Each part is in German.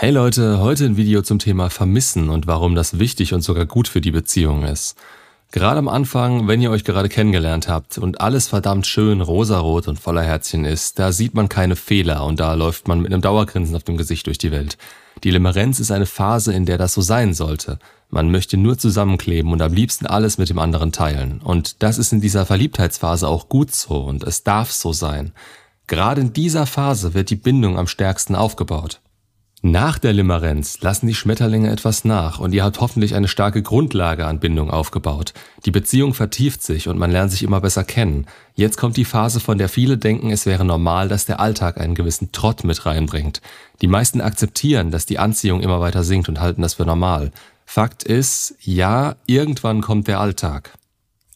Hey Leute, heute ein Video zum Thema Vermissen und warum das wichtig und sogar gut für die Beziehung ist. Gerade am Anfang, wenn ihr euch gerade kennengelernt habt und alles verdammt schön rosarot und voller Herzchen ist, da sieht man keine Fehler und da läuft man mit einem Dauergrinsen auf dem Gesicht durch die Welt. Die Limerenz ist eine Phase, in der das so sein sollte. Man möchte nur zusammenkleben und am liebsten alles mit dem anderen teilen. Und das ist in dieser Verliebtheitsphase auch gut so und es darf so sein. Gerade in dieser Phase wird die Bindung am stärksten aufgebaut. Nach der Limerenz lassen die Schmetterlinge etwas nach und ihr habt hoffentlich eine starke Grundlage an Bindung aufgebaut. Die Beziehung vertieft sich und man lernt sich immer besser kennen. Jetzt kommt die Phase, von der viele denken, es wäre normal, dass der Alltag einen gewissen Trott mit reinbringt. Die meisten akzeptieren, dass die Anziehung immer weiter sinkt und halten das für normal. Fakt ist, ja, irgendwann kommt der Alltag.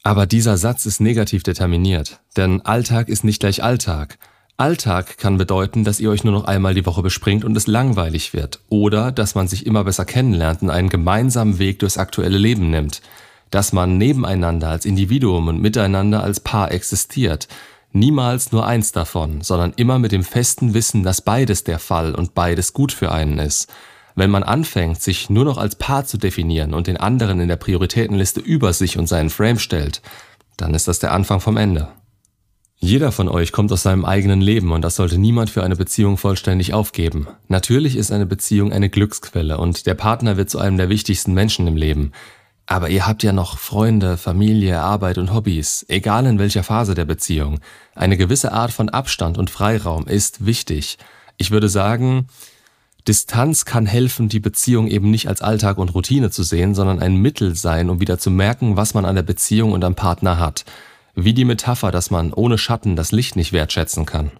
Aber dieser Satz ist negativ determiniert, denn Alltag ist nicht gleich Alltag. Alltag kann bedeuten, dass ihr euch nur noch einmal die Woche bespringt und es langweilig wird oder dass man sich immer besser kennenlernt und einen gemeinsamen Weg durchs aktuelle Leben nimmt, dass man nebeneinander als Individuum und miteinander als Paar existiert, niemals nur eins davon, sondern immer mit dem festen Wissen, dass beides der Fall und beides gut für einen ist. Wenn man anfängt, sich nur noch als Paar zu definieren und den anderen in der Prioritätenliste über sich und seinen Frame stellt, dann ist das der Anfang vom Ende. Jeder von euch kommt aus seinem eigenen Leben und das sollte niemand für eine Beziehung vollständig aufgeben. Natürlich ist eine Beziehung eine Glücksquelle und der Partner wird zu einem der wichtigsten Menschen im Leben. Aber ihr habt ja noch Freunde, Familie, Arbeit und Hobbys, egal in welcher Phase der Beziehung. Eine gewisse Art von Abstand und Freiraum ist wichtig. Ich würde sagen, Distanz kann helfen, die Beziehung eben nicht als Alltag und Routine zu sehen, sondern ein Mittel sein, um wieder zu merken, was man an der Beziehung und am Partner hat. Wie die Metapher, dass man ohne Schatten das Licht nicht wertschätzen kann.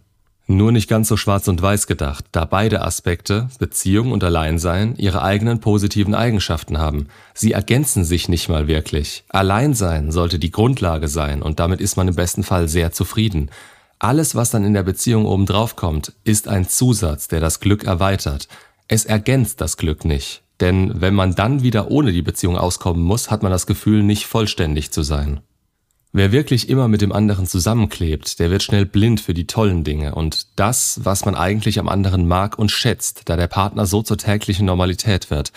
Nur nicht ganz so schwarz und weiß gedacht, da beide Aspekte, Beziehung und Alleinsein, ihre eigenen positiven Eigenschaften haben. Sie ergänzen sich nicht mal wirklich. Alleinsein sollte die Grundlage sein und damit ist man im besten Fall sehr zufrieden. Alles, was dann in der Beziehung obendrauf kommt, ist ein Zusatz, der das Glück erweitert. Es ergänzt das Glück nicht. Denn wenn man dann wieder ohne die Beziehung auskommen muss, hat man das Gefühl, nicht vollständig zu sein. Wer wirklich immer mit dem anderen zusammenklebt, der wird schnell blind für die tollen Dinge und das, was man eigentlich am anderen mag und schätzt, da der Partner so zur täglichen Normalität wird.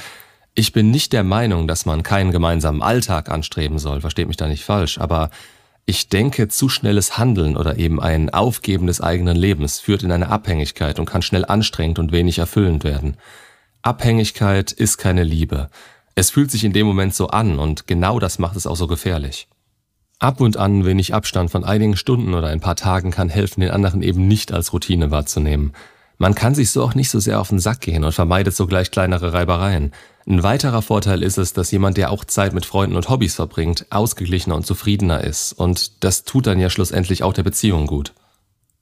Ich bin nicht der Meinung, dass man keinen gemeinsamen Alltag anstreben soll, versteht mich da nicht falsch, aber ich denke, zu schnelles Handeln oder eben ein Aufgeben des eigenen Lebens führt in eine Abhängigkeit und kann schnell anstrengend und wenig erfüllend werden. Abhängigkeit ist keine Liebe. Es fühlt sich in dem Moment so an und genau das macht es auch so gefährlich. Ab und an wenig Abstand von einigen Stunden oder ein paar Tagen kann helfen, den anderen eben nicht als Routine wahrzunehmen. Man kann sich so auch nicht so sehr auf den Sack gehen und vermeidet sogleich kleinere Reibereien. Ein weiterer Vorteil ist es, dass jemand, der auch Zeit mit Freunden und Hobbys verbringt, ausgeglichener und zufriedener ist. Und das tut dann ja schlussendlich auch der Beziehung gut.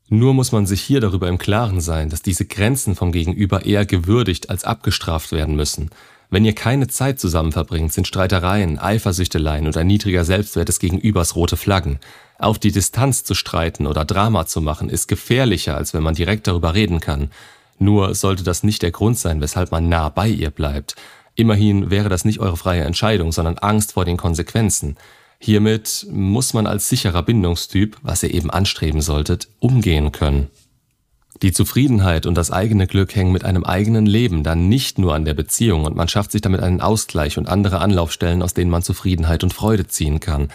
Nur muss man sich hier darüber im Klaren sein, dass diese Grenzen vom Gegenüber eher gewürdigt als abgestraft werden müssen. Wenn ihr keine Zeit zusammen verbringt, sind Streitereien, Eifersüchteleien ein niedriger Selbstwert des Gegenübers rote Flaggen. Auf die Distanz zu streiten oder Drama zu machen, ist gefährlicher, als wenn man direkt darüber reden kann. Nur sollte das nicht der Grund sein, weshalb man nah bei ihr bleibt. Immerhin wäre das nicht eure freie Entscheidung, sondern Angst vor den Konsequenzen. Hiermit muss man als sicherer Bindungstyp, was ihr eben anstreben solltet, umgehen können. Die Zufriedenheit und das eigene Glück hängen mit einem eigenen Leben dann nicht nur an der Beziehung und man schafft sich damit einen Ausgleich und andere Anlaufstellen, aus denen man Zufriedenheit und Freude ziehen kann.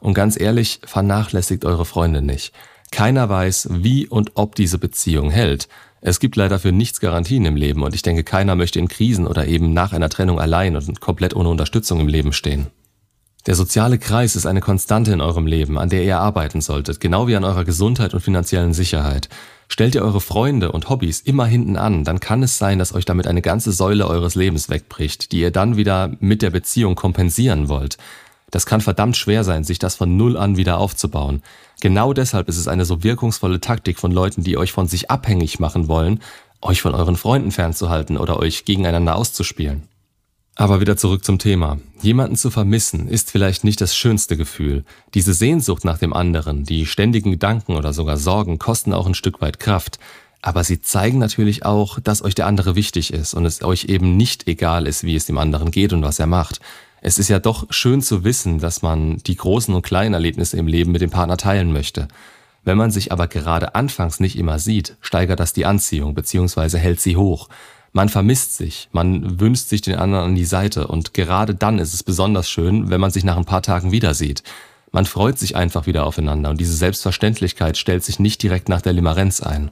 Und ganz ehrlich, vernachlässigt eure Freunde nicht. Keiner weiß, wie und ob diese Beziehung hält. Es gibt leider für nichts Garantien im Leben und ich denke, keiner möchte in Krisen oder eben nach einer Trennung allein und komplett ohne Unterstützung im Leben stehen. Der soziale Kreis ist eine Konstante in eurem Leben, an der ihr arbeiten solltet, genau wie an eurer Gesundheit und finanziellen Sicherheit. Stellt ihr eure Freunde und Hobbys immer hinten an, dann kann es sein, dass euch damit eine ganze Säule eures Lebens wegbricht, die ihr dann wieder mit der Beziehung kompensieren wollt. Das kann verdammt schwer sein, sich das von Null an wieder aufzubauen. Genau deshalb ist es eine so wirkungsvolle Taktik von Leuten, die euch von sich abhängig machen wollen, euch von euren Freunden fernzuhalten oder euch gegeneinander auszuspielen. Aber wieder zurück zum Thema. Jemanden zu vermissen ist vielleicht nicht das schönste Gefühl. Diese Sehnsucht nach dem anderen, die ständigen Gedanken oder sogar Sorgen kosten auch ein Stück weit Kraft. Aber sie zeigen natürlich auch, dass euch der andere wichtig ist und es euch eben nicht egal ist, wie es dem anderen geht und was er macht. Es ist ja doch schön zu wissen, dass man die großen und kleinen Erlebnisse im Leben mit dem Partner teilen möchte. Wenn man sich aber gerade anfangs nicht immer sieht, steigert das die Anziehung bzw. hält sie hoch. Man vermisst sich, man wünscht sich den anderen an die Seite und gerade dann ist es besonders schön, wenn man sich nach ein paar Tagen wieder sieht. Man freut sich einfach wieder aufeinander und diese Selbstverständlichkeit stellt sich nicht direkt nach der Limerenz ein.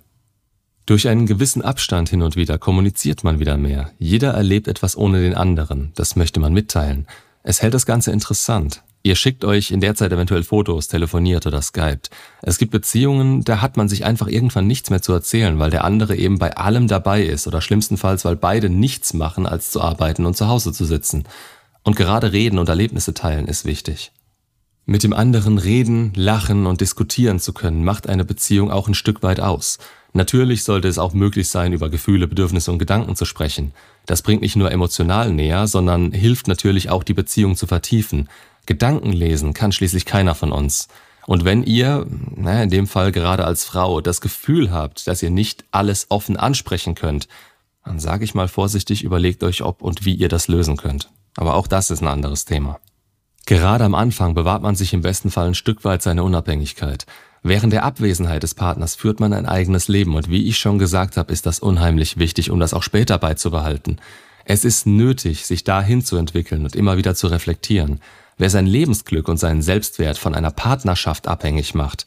Durch einen gewissen Abstand hin und wieder kommuniziert man wieder mehr. Jeder erlebt etwas ohne den anderen, das möchte man mitteilen. Es hält das Ganze interessant. Ihr schickt euch in der Zeit eventuell Fotos, telefoniert oder skypt. Es gibt Beziehungen, da hat man sich einfach irgendwann nichts mehr zu erzählen, weil der andere eben bei allem dabei ist oder schlimmstenfalls, weil beide nichts machen, als zu arbeiten und zu Hause zu sitzen. Und gerade reden und Erlebnisse teilen ist wichtig. Mit dem anderen reden, lachen und diskutieren zu können, macht eine Beziehung auch ein Stück weit aus. Natürlich sollte es auch möglich sein, über Gefühle, Bedürfnisse und Gedanken zu sprechen. Das bringt nicht nur emotional näher, sondern hilft natürlich auch, die Beziehung zu vertiefen. Gedanken lesen kann schließlich keiner von uns. Und wenn ihr, naja, in dem Fall gerade als Frau, das Gefühl habt, dass ihr nicht alles offen ansprechen könnt, dann sage ich mal vorsichtig, überlegt euch, ob und wie ihr das lösen könnt. Aber auch das ist ein anderes Thema. Gerade am Anfang bewahrt man sich im besten Fall ein Stück weit seine Unabhängigkeit. Während der Abwesenheit des Partners führt man ein eigenes Leben und wie ich schon gesagt habe, ist das unheimlich wichtig, um das auch später beizubehalten. Es ist nötig, sich dahin zu entwickeln und immer wieder zu reflektieren. Wer sein Lebensglück und seinen Selbstwert von einer Partnerschaft abhängig macht,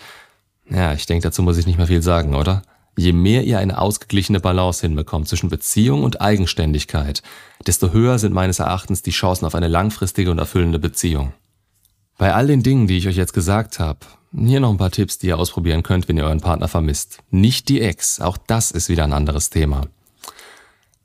ja, ich denke, dazu muss ich nicht mehr viel sagen, oder? Je mehr ihr eine ausgeglichene Balance hinbekommt zwischen Beziehung und Eigenständigkeit, desto höher sind meines Erachtens die Chancen auf eine langfristige und erfüllende Beziehung. Bei all den Dingen, die ich euch jetzt gesagt habe, hier noch ein paar Tipps, die ihr ausprobieren könnt, wenn ihr euren Partner vermisst. Nicht die Ex, auch das ist wieder ein anderes Thema.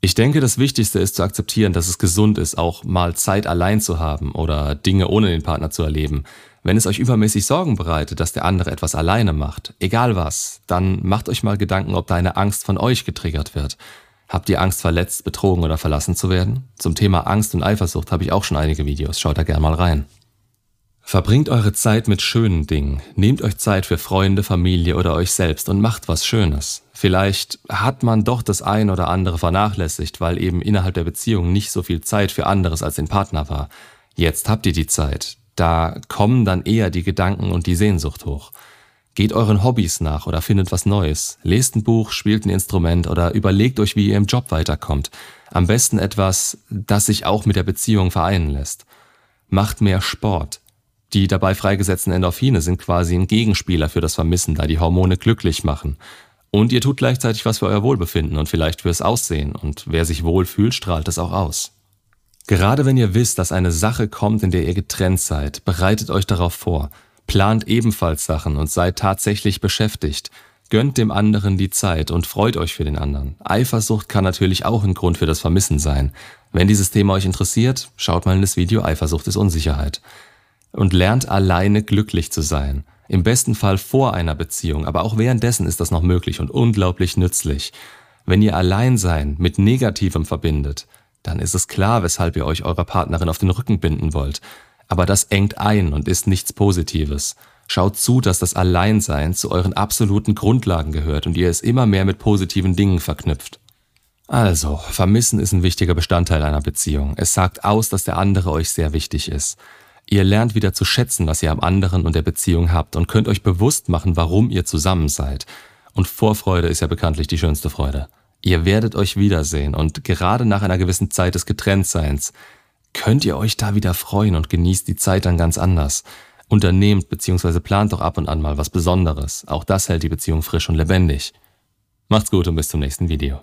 Ich denke, das Wichtigste ist zu akzeptieren, dass es gesund ist, auch mal Zeit allein zu haben oder Dinge ohne den Partner zu erleben. Wenn es euch übermäßig Sorgen bereitet, dass der andere etwas alleine macht, egal was, dann macht euch mal Gedanken, ob da eine Angst von euch getriggert wird. Habt ihr Angst, verletzt, betrogen oder verlassen zu werden? Zum Thema Angst und Eifersucht habe ich auch schon einige Videos, schaut da gerne mal rein. Verbringt eure Zeit mit schönen Dingen. Nehmt euch Zeit für Freunde, Familie oder euch selbst und macht was Schönes. Vielleicht hat man doch das ein oder andere vernachlässigt, weil eben innerhalb der Beziehung nicht so viel Zeit für anderes als den Partner war. Jetzt habt ihr die Zeit. Da kommen dann eher die Gedanken und die Sehnsucht hoch. Geht euren Hobbys nach oder findet was Neues. Lest ein Buch, spielt ein Instrument oder überlegt euch, wie ihr im Job weiterkommt. Am besten etwas, das sich auch mit der Beziehung vereinen lässt. Macht mehr Sport. Die dabei freigesetzten Endorphine sind quasi ein Gegenspieler für das Vermissen, da die Hormone glücklich machen. Und ihr tut gleichzeitig was für euer Wohlbefinden und vielleicht fürs Aussehen. Und wer sich wohl fühlt, strahlt es auch aus. Gerade wenn ihr wisst, dass eine Sache kommt, in der ihr getrennt seid, bereitet euch darauf vor. Plant ebenfalls Sachen und seid tatsächlich beschäftigt. Gönnt dem anderen die Zeit und freut euch für den anderen. Eifersucht kann natürlich auch ein Grund für das Vermissen sein. Wenn dieses Thema euch interessiert, schaut mal in das Video Eifersucht ist Unsicherheit und lernt alleine glücklich zu sein. Im besten Fall vor einer Beziehung, aber auch währenddessen ist das noch möglich und unglaublich nützlich. Wenn ihr Alleinsein mit Negativem verbindet, dann ist es klar, weshalb ihr euch eurer Partnerin auf den Rücken binden wollt. Aber das engt ein und ist nichts Positives. Schaut zu, dass das Alleinsein zu euren absoluten Grundlagen gehört und ihr es immer mehr mit positiven Dingen verknüpft. Also, Vermissen ist ein wichtiger Bestandteil einer Beziehung. Es sagt aus, dass der andere euch sehr wichtig ist. Ihr lernt wieder zu schätzen, was ihr am anderen und der Beziehung habt und könnt euch bewusst machen, warum ihr zusammen seid. Und Vorfreude ist ja bekanntlich die schönste Freude. Ihr werdet euch wiedersehen und gerade nach einer gewissen Zeit des Getrenntseins könnt ihr euch da wieder freuen und genießt die Zeit dann ganz anders. Unternehmt bzw. plant doch ab und an mal was Besonderes. Auch das hält die Beziehung frisch und lebendig. Macht's gut und bis zum nächsten Video.